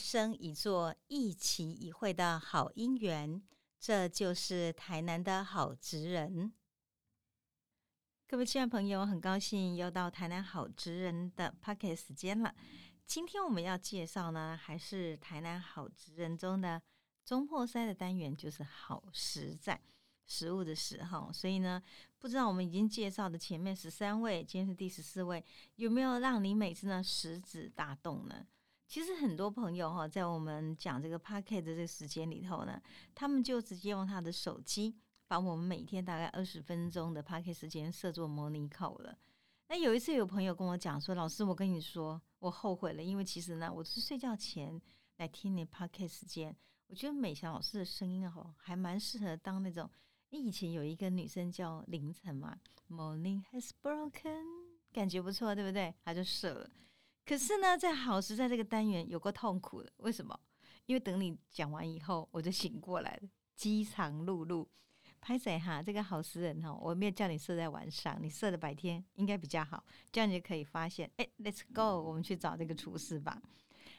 生一座、一期一会的好姻缘。这就是台南的好职人。各位亲爱朋友，很高兴又到台南好职人的 p o c k e t 时间了。今天我们要介绍呢，还是台南好职人中的中破塞的单元，就是好实在。食物的时候，所以呢，不知道我们已经介绍的前面十三位，今天是第十四位，有没有让你每次呢食指大动呢？其实很多朋友哈，在我们讲这个 p a c k e t 的这个时间里头呢，他们就直接用他的手机，把我们每天大概二十分钟的 p a c k e t 时间设作模拟口了。那有一次有朋友跟我讲说，老师，我跟你说，我后悔了，因为其实呢，我是睡觉前来听你 p a c k e t 时间，我觉得美霞老师的声音哦，还蛮适合当那种。你以前有一个女生叫凌晨嘛，Morning has broken，感觉不错，对不对？她就设了。可是呢，在好时在这个单元有过痛苦的，为什么？因为等你讲完以后，我就醒过来了，饥肠辘辘。拍谁哈？这个好时人哈，我没有叫你设在晚上，你设的白天应该比较好，这样你就可以发现。哎，Let's go，我们去找这个厨师吧。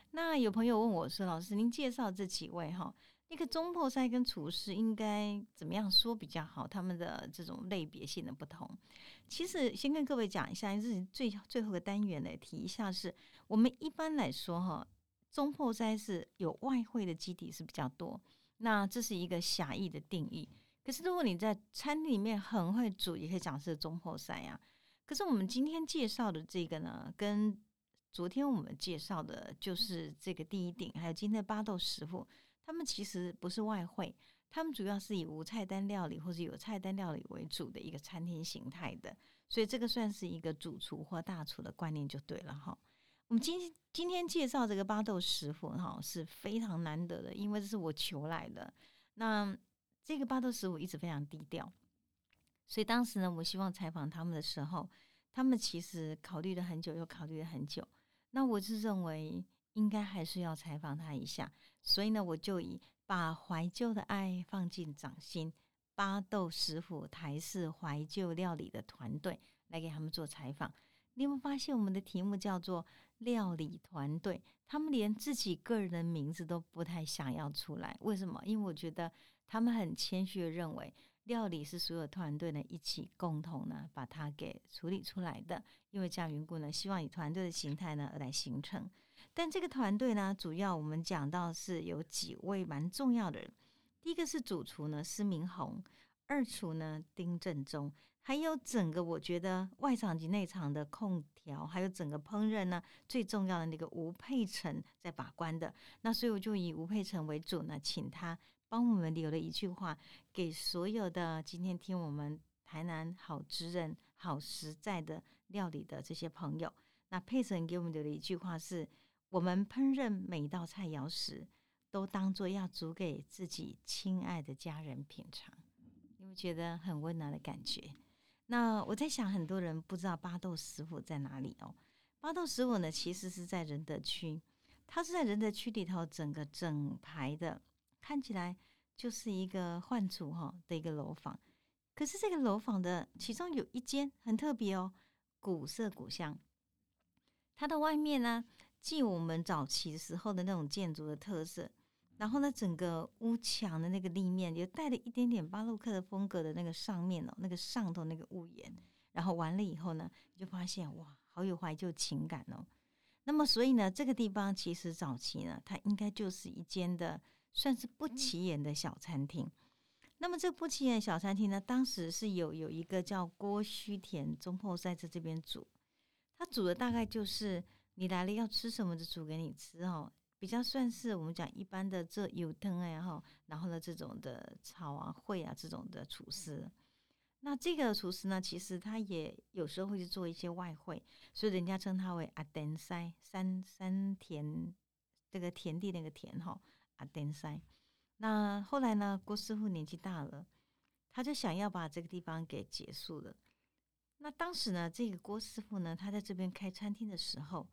那有朋友问我说：“老师，您介绍这几位哈？”一个中破塞跟厨师应该怎么样说比较好？他们的这种类别性的不同，其实先跟各位讲一下，是最最后的单元来提一下，是我们一般来说哈，中破塞是有外汇的基底是比较多，那这是一个狭义的定义。可是如果你在餐厅里面很会煮，也可以讲是中破塞呀。可是我们今天介绍的这个呢，跟昨天我们介绍的就是这个第一顶，还有今天的八豆师傅。他们其实不是外汇，他们主要是以无菜单料理或者有菜单料理为主的一个餐厅形态的，所以这个算是一个主厨或大厨的观念就对了哈。我们今今天介绍这个巴豆师傅哈是非常难得的，因为这是我求来的。那这个巴豆师傅一直非常低调，所以当时呢，我希望采访他们的时候，他们其实考虑了很久，又考虑了很久。那我是认为。应该还是要采访他一下，所以呢，我就以把怀旧的爱放进掌心，巴豆师傅台式怀旧料理的团队来给他们做采访。你有没有发现我们的题目叫做料理团队？他们连自己个人的名字都不太想要出来，为什么？因为我觉得他们很谦虚的认为。料理是所有团队呢一起共同呢把它给处理出来的，因为这样缘故呢，希望以团队的形态呢来形成。但这个团队呢，主要我们讲到是有几位蛮重要的人。第一个是主厨呢施明宏，二厨呢丁正中，还有整个我觉得外场及内场的空调，还有整个烹饪呢最重要的那个吴佩成在把关的。那所以我就以吴佩成为主呢，请他。帮我们留了一句话，给所有的今天听我们台南好职人、好实在的料理的这些朋友。那佩岑给我们留的一句话是：我们烹饪每一道菜肴时，都当做要煮给自己亲爱的家人品尝。你会觉得很温暖的感觉。那我在想，很多人不知道巴豆师傅在哪里哦。巴豆师傅呢，其实是在仁德区，他是在仁德区里头整个整排的。看起来就是一个换厨哈的一个楼房，可是这个楼房的其中有一间很特别哦，古色古香。它的外面呢，既我们早期时候的那种建筑的特色，然后呢，整个屋墙的那个立面也带了一点点巴洛克的风格的那个上面哦，那个上头那个屋檐，然后完了以后呢，你就发现哇，好有怀旧情感哦。那么所以呢，这个地方其实早期呢，它应该就是一间的。算是不起眼的小餐厅。那么这不起眼的小餐厅呢，当时是有有一个叫郭须田中破塞在这边煮，他煮的大概就是你来了要吃什么就煮给你吃哦，比较算是我们讲一般的这油汤哎哈，然后呢这种的炒啊烩啊这种的厨师。那这个厨师呢，其实他也有时候会去做一些外汇，所以人家称他为阿登塞山山田这个田地那个田哈。阿，登塞。那后来呢？郭师傅年纪大了，他就想要把这个地方给结束了。那当时呢，这个郭师傅呢，他在这边开餐厅的时候，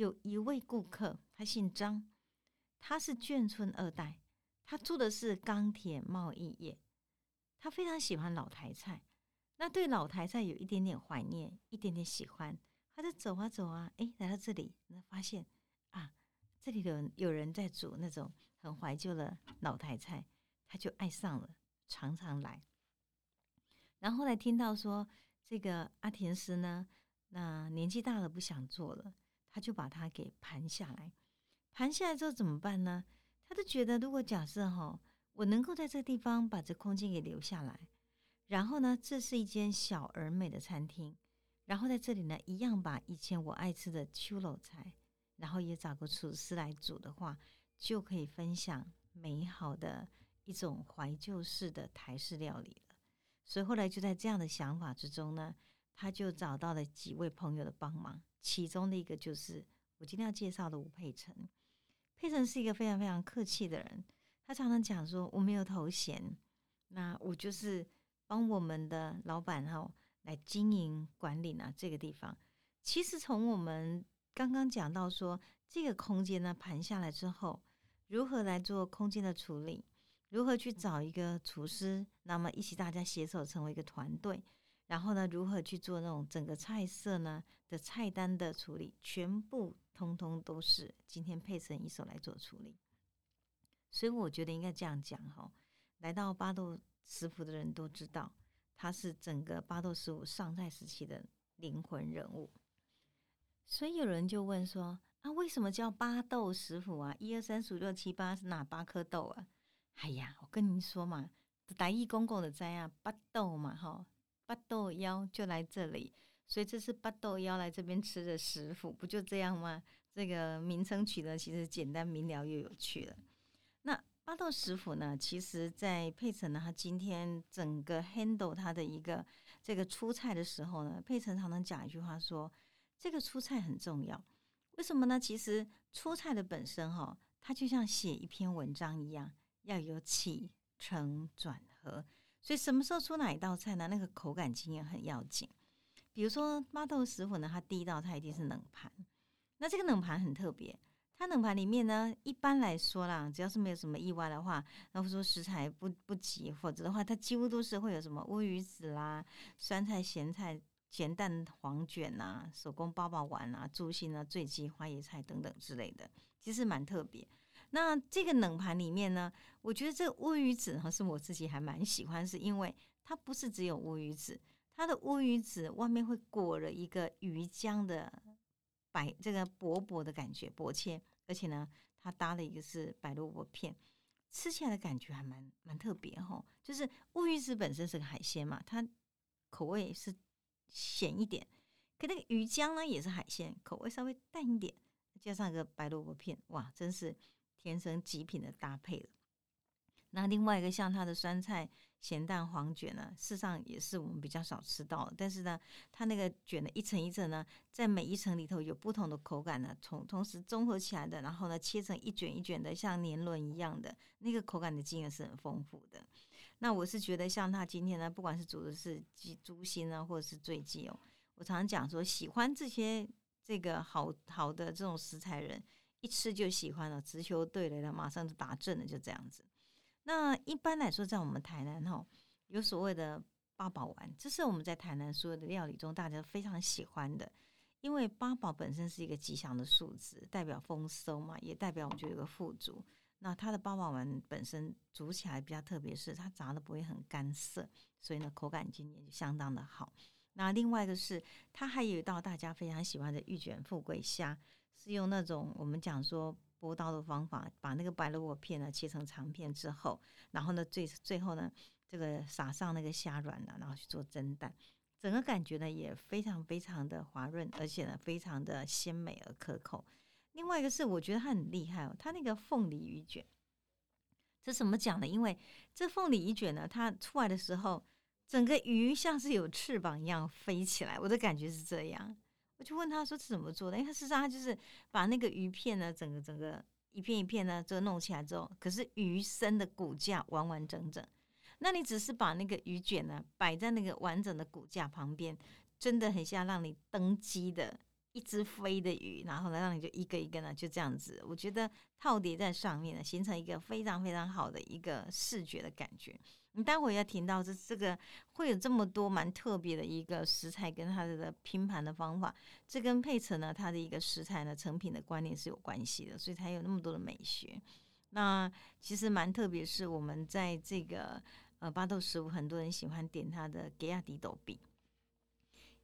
有一位顾客，他姓张，他是眷村二代，他做的是钢铁贸易业，他非常喜欢老台菜，那对老台菜有一点点怀念，一点点喜欢。他就走啊走啊，哎，来到这里，那发现啊，这里有有人在煮那种很怀旧的老台菜，他就爱上了，常常来。然后后来听到说，这个阿田师呢，那年纪大了不想做了，他就把它给盘下来。盘下来之后怎么办呢？他就觉得，如果假设哈，我能够在这个地方把这空间给留下来，然后呢，这是一间小而美的餐厅，然后在这里呢，一样把以前我爱吃的秋楼菜，然后也找个厨师来煮的话，就可以分享美好的一种怀旧式的台式料理了。所以后来就在这样的想法之中呢，他就找到了几位朋友的帮忙，其中的一个就是我今天要介绍的吴佩成。佩成是一个非常非常客气的人，他常常讲说我没有头衔，那我就是帮我们的老板哈来经营管理呢这个地方。其实从我们刚刚讲到说这个空间呢盘下来之后，如何来做空间的处理？如何去找一个厨师，那么一起大家携手成为一个团队，然后呢，如何去做那种整个菜色呢的菜单的处理，全部通通都是今天配成一手来做处理。所以我觉得应该这样讲哈，来到巴豆食府的人都知道，他是整个巴豆食府上菜时期的灵魂人物。所以有人就问说啊，为什么叫巴豆食府啊？一二三四五六七八是哪八颗豆啊？哎呀，我跟您说嘛，大义公公的在啊，巴豆嘛，哈，八豆妖就来这里，所以这是八豆妖来这边吃的食府，不就这样吗？这个名称取得其实简单明了又有趣了。那八豆食府呢，其实在佩城呢，他今天整个 handle 他的一个这个出菜的时候呢，佩城常常讲一句话说，这个出菜很重要，为什么呢？其实出菜的本身哈，它就像写一篇文章一样。要有起承转合，所以什么时候出哪一道菜呢？那个口感经验很要紧。比如说八豆食府呢，它第一道菜一定是冷盘。那这个冷盘很特别，它冷盘里面呢，一般来说啦，只要是没有什么意外的话，然后说食材不不急，否则的话，它几乎都是会有什么乌鱼子啦、酸菜、咸菜、咸蛋黄卷呐、手工包包丸啊、猪心啊、醉鸡、花椰菜等等之类的，其实蛮特别。那这个冷盘里面呢，我觉得这个乌鱼子哈是我自己还蛮喜欢，是因为它不是只有乌鱼子，它的乌鱼子外面会裹了一个鱼浆的白这个薄薄的感觉薄切，而且呢，它搭了一个是白萝卜片，吃起来的感觉还蛮蛮特别哈。就是乌鱼子本身是个海鲜嘛，它口味是咸一点，可那个鱼浆呢也是海鲜，口味稍微淡一点，加上一个白萝卜片，哇，真是。天生极品的搭配了。那另外一个像它的酸菜咸蛋黄卷呢，事实上也是我们比较少吃到。但是呢，它那个卷的一层一层呢，在每一层里头有不同的口感呢，从同时综合起来的，然后呢切成一卷一卷的，像年轮一样的那个口感的经验是很丰富的。那我是觉得像他今天呢，不管是煮的是鸡猪心啊，或者是醉鸡哦，我常常讲说，喜欢这些这个好好的这种食材人。一吃就喜欢了，直球对了，马上就打正了，就这样子。那一般来说，在我们台南哈，有所谓的八宝丸，这是我们在台南所有的料理中大家非常喜欢的，因为八宝本身是一个吉祥的数字，代表丰收嘛，也代表我们就有个富足。那它的八宝丸本身煮起来比较特别，是它炸的不会很干涩，所以呢口感今年就相当的好。那另外一个是，它还有一道大家非常喜欢的玉卷富贵虾。是用那种我们讲说剥刀的方法，把那个白萝卜片呢切成长片之后，然后呢最最后呢这个撒上那个虾软呢，然后去做蒸蛋，整个感觉呢也非常非常的滑润，而且呢非常的鲜美而可口。另外一个是我觉得它很厉害哦，它那个凤梨鱼卷，这怎么讲呢？因为这凤梨鱼卷呢，它出来的时候，整个鱼像是有翅膀一样飞起来，我的感觉是这样。我就问他说是怎么做的？因为事实上他就是把那个鱼片呢，整个整个一片一片呢，就弄起来之后，可是鱼身的骨架完完整整。那你只是把那个鱼卷呢摆在那个完整的骨架旁边，真的很像让你登机的一只飞的鱼，然后呢，让你就一个一个呢就这样子，我觉得套叠在上面呢，形成一个非常非常好的一个视觉的感觉。你待会要听到这这个会有这么多蛮特别的一个食材跟它的拼盘的方法，这跟配成呢它的一个食材呢成品的观念是有关系的，所以才有那么多的美学。那其实蛮特别，是我们在这个呃巴豆食物，很多人喜欢点它的给亚迪豆饼，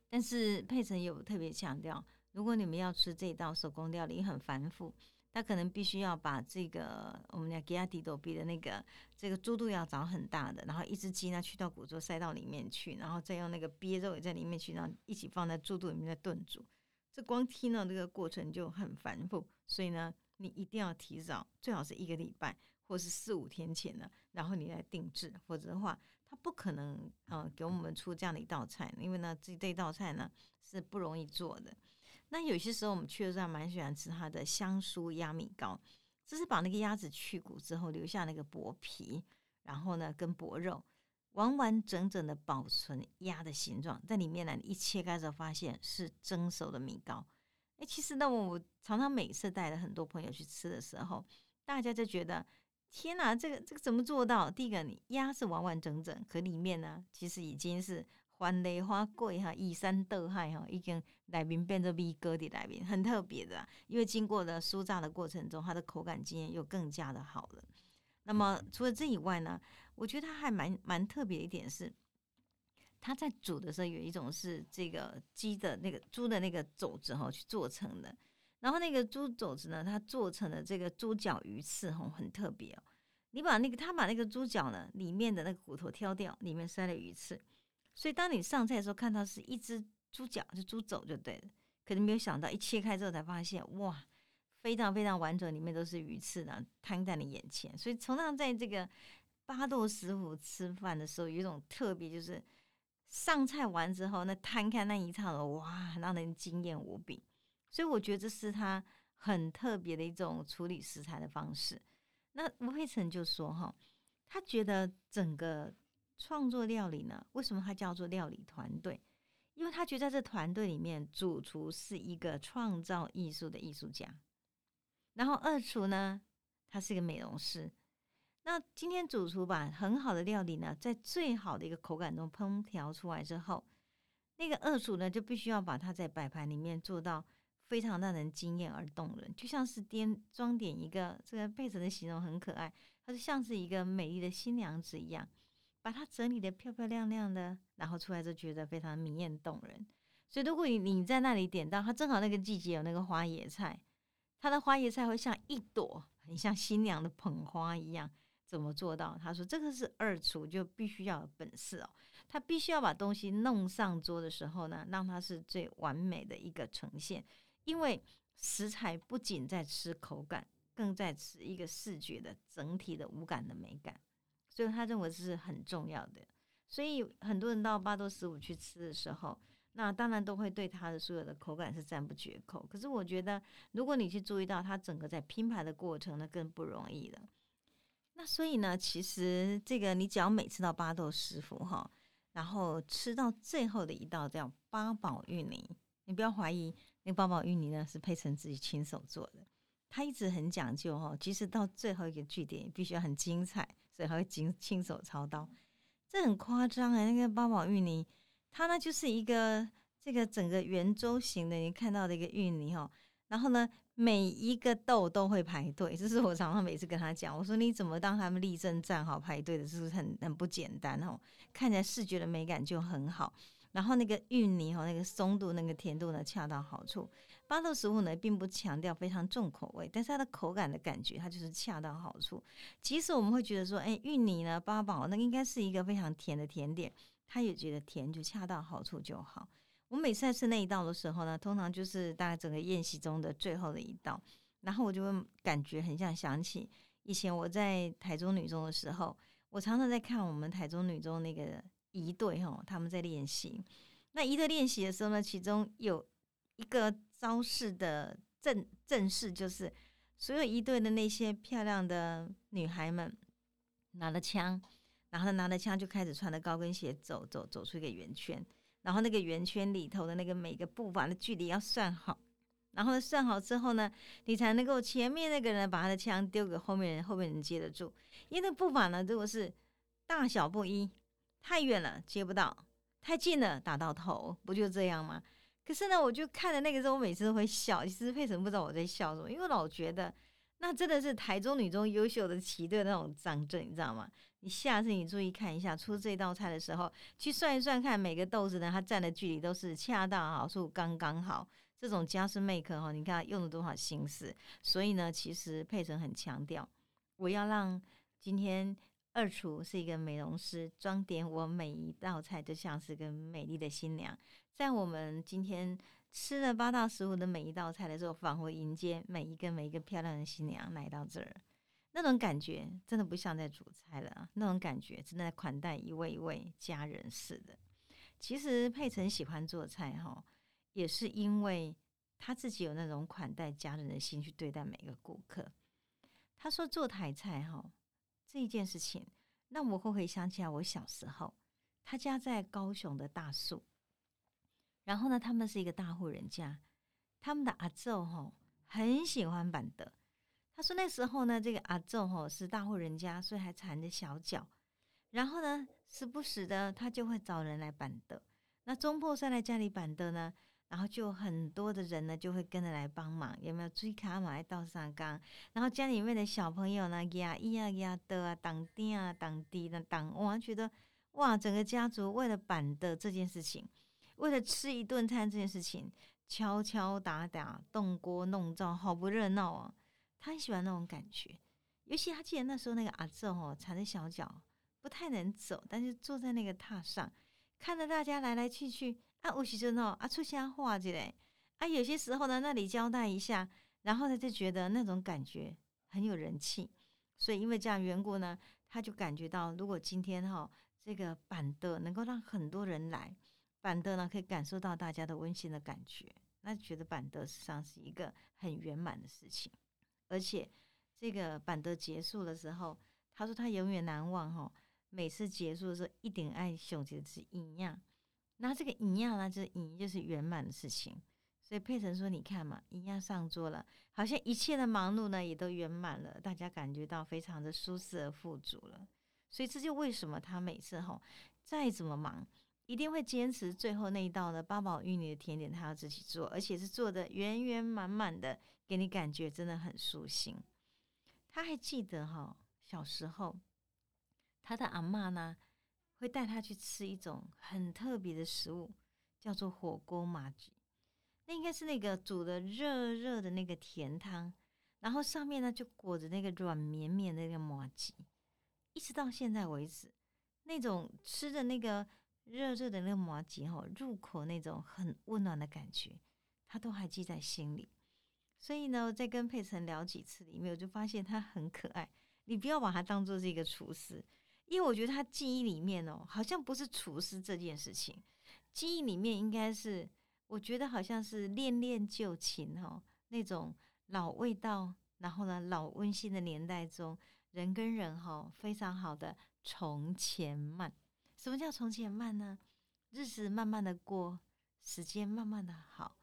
但是佩成有特别强调，如果你们要吃这道手工料理，很繁复，他可能必须要把这个我们讲给亚迪豆比的那个这个猪肚要找很大的，然后一只鸡呢去到骨座塞到里面去，然后再用那个鳖肉也在里面去，然后一起放在猪肚里面再炖煮，这光听到这个过程就很繁复，所以呢。你一定要提早，最好是一个礼拜或是四五天前呢，然后你来定制，否则的话，他不可能呃给我们出这样的一道菜，因为呢，这这道菜呢是不容易做的。那有些时候我们确实还蛮喜欢吃它的香酥鸭米糕，这是把那个鸭子去骨之后留下那个薄皮，然后呢跟薄肉完完整整的保存鸭的形状，在里面呢一切开之后发现是蒸熟的米糕。哎，其实呢，我常常每次带了很多朋友去吃的时候，大家就觉得天哪，这个这个怎么做到？第一个，你鸭是完完整整，可里面呢，其实已经是欢雷花桂哈，以山斗海哈，已经来宾变成米糕的来宾，很特别的。因为经过了酥炸的过程中，它的口感经验又更加的好了。那么除了这以外呢，我觉得它还蛮蛮特别一点是。它在煮的时候有一种是这个鸡的那个猪的那个肘子哈去做成的，然后那个猪肘子呢，它做成的这个猪脚鱼翅哈很特别哦。你把那个他把那个猪脚呢里面的那个骨头挑掉，里面塞了鱼翅，所以当你上菜的时候看到是一只猪脚，就猪肘就对了。可能没有想到一切开之后才发现哇，非常非常完整，里面都是鱼翅呢摊在你眼前。所以同样在这个八豆师傅吃饭的时候，有一种特别就是。上菜完之后，那摊开那一刹那，哇，让人惊艳无比。所以我觉得这是他很特别的一种处理食材的方式。那吴佩成就说：“哈，他觉得整个创作料理呢，为什么他叫做料理团队？因为他觉得在这团队里面，主厨是一个创造艺术的艺术家，然后二厨呢，他是一个美容师。”那今天主厨把很好的料理呢，在最好的一个口感中烹调出来之后，那个二厨呢就必须要把它在摆盘里面做到非常让人惊艳而动人，就像是点装点一个这个被子的形容很可爱，它就像是一个美丽的新娘子一样，把它整理的漂漂亮亮的，然后出来就觉得非常明艳动人。所以如果你你在那里点到，它正好那个季节有那个花野菜，它的花椰菜会像一朵很像新娘的捧花一样。怎么做到？他说：“这个是二厨就必须要有本事哦，他必须要把东西弄上桌的时候呢，让它是最完美的一个呈现。因为食材不仅在吃口感，更在吃一个视觉的整体的五感的美感，所以他认为这是很重要的。所以很多人到八多十五去吃的时候，那当然都会对他的所有的口感是赞不绝口。可是我觉得，如果你去注意到他整个在拼排的过程，那更不容易了。”那所以呢，其实这个你只要每次到八豆师傅哈，然后吃到最后的一道叫八宝芋泥，你不要怀疑那八宝芋泥呢是佩成自己亲手做的，他一直很讲究哈，即使到最后一个据点也必须要很精彩，所以还会亲亲手操刀，这很夸张哎，那个八宝芋泥，它呢就是一个这个整个圆周形的，你看到的一个芋泥哈，然后呢。每一个豆都会排队，这是我常常每次跟他讲。我说你怎么当他们立正站好排队的，是不是很很不简单哦？看起来视觉的美感就很好。然后那个芋泥哈，那个松度、那个甜度呢，恰到好处。八豆食物呢，并不强调非常重口味，但是它的口感的感觉，它就是恰到好处。即使我们会觉得说，哎，芋泥呢，八宝那应该是一个非常甜的甜点，他也觉得甜就恰到好处就好。我每次在吃那一道的时候呢，通常就是大概整个宴席中的最后的一道，然后我就会感觉很像想起以前我在台中女中的时候，我常常在看我们台中女中那个一队哈，他们在练习。那一队练习的时候呢，其中有一个招式的正正式，就是所有一队的那些漂亮的女孩们拿了枪，然后拿着枪就开始穿着高跟鞋走走走出一个圆圈。然后那个圆圈里头的那个每个步伐的距离要算好，然后算好之后呢，你才能够前面那个人把他的枪丢给后面人，后面人接得住。因为那步伐呢，如果是大小不一，太远了接不到，太近了打到头，不就这样吗？可是呢，我就看了那个时候，我每次都会笑。其实佩岑不知道我在笑什么，因为我老觉得那真的是台中女中优秀的旗队那种张震，你知道吗？你下次你注意看一下，出这道菜的时候，去算一算看每个豆子呢，它站的距离都是恰到好处，刚刚好。这种家事 make 哈，你看用了多少心思。所以呢，其实佩岑很强调，我要让今天二厨是一个美容师，装点我每一道菜，就像是个美丽的新娘。在我们今天吃了八到十五的每一道菜的时候，仿佛迎接每一个每一个漂亮的新娘来到这儿，那种感觉真的不像在煮菜了，那种感觉真的在款待一位一位家人似的。其实佩岑喜欢做菜哈，也是因为他自己有那种款待家人的心去对待每个顾客。他说做台菜哈这一件事情，让我会回想起来我小时候，他家在高雄的大树。然后呢，他们是一个大户人家，他们的阿昼吼很喜欢板德。他说那时候呢，这个阿昼吼是大户人家，所以还缠着小脚。然后呢，时不时的他就会找人来板德。那中破塞来家里板德呢，然后就很多的人呢就会跟着来帮忙，有没有追卡马来倒上缸？然后家里面的小朋友呢，呀咿呀呀的啊，当爹啊，当弟的当，我觉得哇，整个家族为了板凳这件事情。为了吃一顿餐这件事情，敲敲打打、动锅弄灶，好不热闹啊！他很喜欢那种感觉，尤其他记得那时候那个阿正哦，踩着小脚不太能走，但是坐在那个榻上，看着大家来来去去啊，有时阵哦啊出瞎话之类啊，有些时候呢那里交代一下，然后他就觉得那种感觉很有人气，所以因为这样缘故呢，他就感觉到如果今天哈这个板凳能够让很多人来。板德呢，可以感受到大家的温馨的感觉，那觉得板德实际上是一个很圆满的事情。而且这个板德结束的时候，他说他永远难忘哈，每次结束的时候一点爱熊的是营养，那这个营养呢，就是营就是圆满的事情。所以佩岑说：“你看嘛，营养上桌了，好像一切的忙碌呢也都圆满了，大家感觉到非常的舒适而富足了。所以这就为什么他每次吼再怎么忙。”一定会坚持最后那一道的八宝芋泥的甜点，他要自己做，而且是做的圆圆满满的，给你感觉真的很舒心。他还记得哈，小时候他的阿妈呢，会带他去吃一种很特别的食物，叫做火锅麻吉。那应该是那个煮的热热的那个甜汤，然后上面呢就裹着那个软绵绵的那个麻吉，一直到现在为止，那种吃的那个。热热的那个麻吉哈，入口那种很温暖的感觉，他都还记在心里。所以呢，在跟佩岑聊几次里面，我就发现他很可爱。你不要把他当做是一个厨师，因为我觉得他记忆里面哦，好像不是厨师这件事情，记忆里面应该是，我觉得好像是恋恋旧情哈，那种老味道，然后呢，老温馨的年代中，人跟人哈非常好的从前慢。什么叫从前慢呢？日子慢慢的过，时间慢慢的好，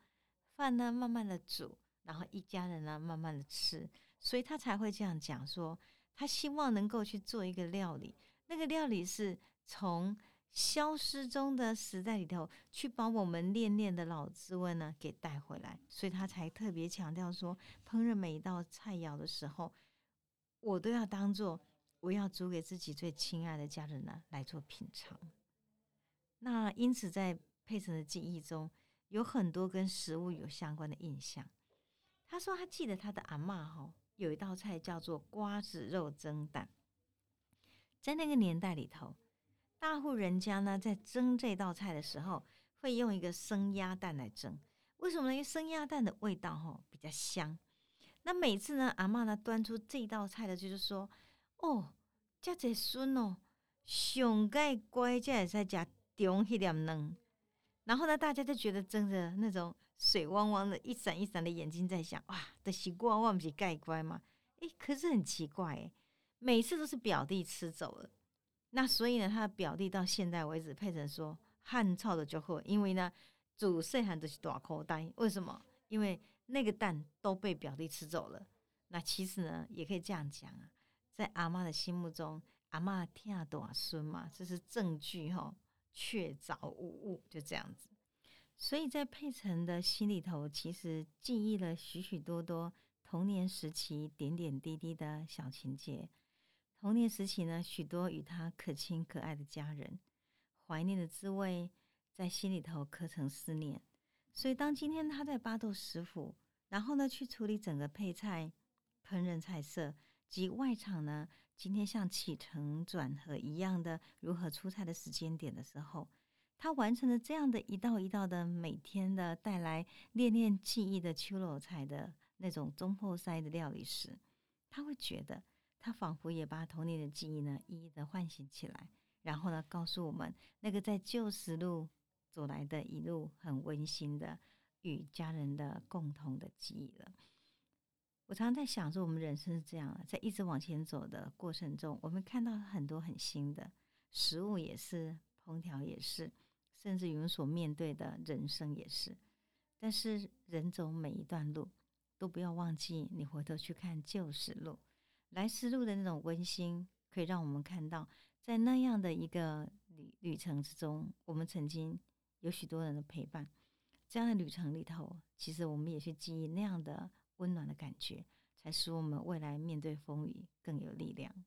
饭呢慢慢的煮，然后一家人呢慢慢的吃，所以他才会这样讲说，他希望能够去做一个料理，那个料理是从消失中的时代里头去把我们恋恋的老滋味呢给带回来，所以他才特别强调说，烹饪每一道菜肴的时候，我都要当做。我要煮给自己最亲爱的家人呢来做品尝。那因此，在佩岑的记忆中，有很多跟食物有相关的印象。他说，他记得他的阿妈哈有一道菜叫做瓜子肉蒸蛋。在那个年代里头，大户人家呢在蒸这道菜的时候，会用一个生鸭蛋来蒸。为什么呢？因为生鸭蛋的味道哈比较香。那每次呢，阿妈呢端出这道菜的，就是说。哦，这只孙哦，上盖乖，才会使食中迄点卵。然后呢，大家就觉得睁着那种水汪汪的、一闪一闪的眼睛，在想：哇，的习惯我不是盖乖吗？诶，可是很奇怪，诶，每次都是表弟吃走了。那所以呢，他的表弟到现在为止，佩成说汗臭的就好，因为呢，煮细汉都是大口袋。为什么？因为那个蛋都被表弟吃走了。那其实呢，也可以这样讲啊，在阿妈的心目中，阿妈听大孙嘛，这是证据哈，确凿无误，就这样子。所以在佩岑的心里头，其实记忆了许许多多童年时期点点滴滴的小情节。童年时期呢，许多与他可亲可爱的家人，怀念的滋味在心里头刻成思念。所以当今天他在巴豆食府，然后呢去处理整个配菜、烹饪菜色及外场呢，今天像起承转合一样的如何出菜的时间点的时候。他完成了这样的一道一道的每天的带来恋恋记忆的秋楼菜的那种中破塞的料理时，他会觉得他仿佛也把童年的记忆呢一一的唤醒起来，然后呢告诉我们那个在旧时路走来的一路很温馨的与家人的共同的记忆了。我常常在想说，我们人生是这样，在一直往前走的过程中，我们看到很多很新的食物，也是烹调，也是。甚至于我们所面对的人生也是，但是人走每一段路，都不要忘记你回头去看旧时路、来时路的那种温馨，可以让我们看到，在那样的一个旅旅程之中，我们曾经有许多人的陪伴。这样的旅程里头，其实我们也去记忆那样的温暖的感觉，才使我们未来面对风雨更有力量。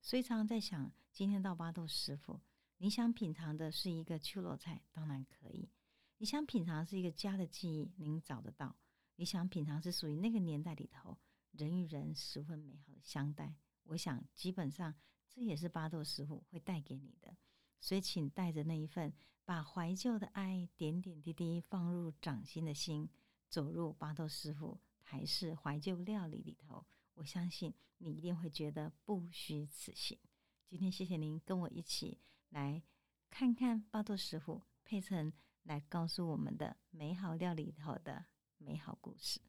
所以常常在想，今天到巴豆师傅。你想品尝的是一个秋罗菜，当然可以；你想品尝是一个家的记忆，您找得到；你想品尝是属于那个年代里头人与人十分美好的相待，我想基本上这也是巴豆师傅会带给你的。所以，请带着那一份把怀旧的爱点点滴滴放入掌心的心，走入巴豆师傅还是怀旧料理里头，我相信你一定会觉得不虚此行。今天谢谢您跟我一起。来看看巴豆师傅佩岑来告诉我们的美好料理里头的美好故事。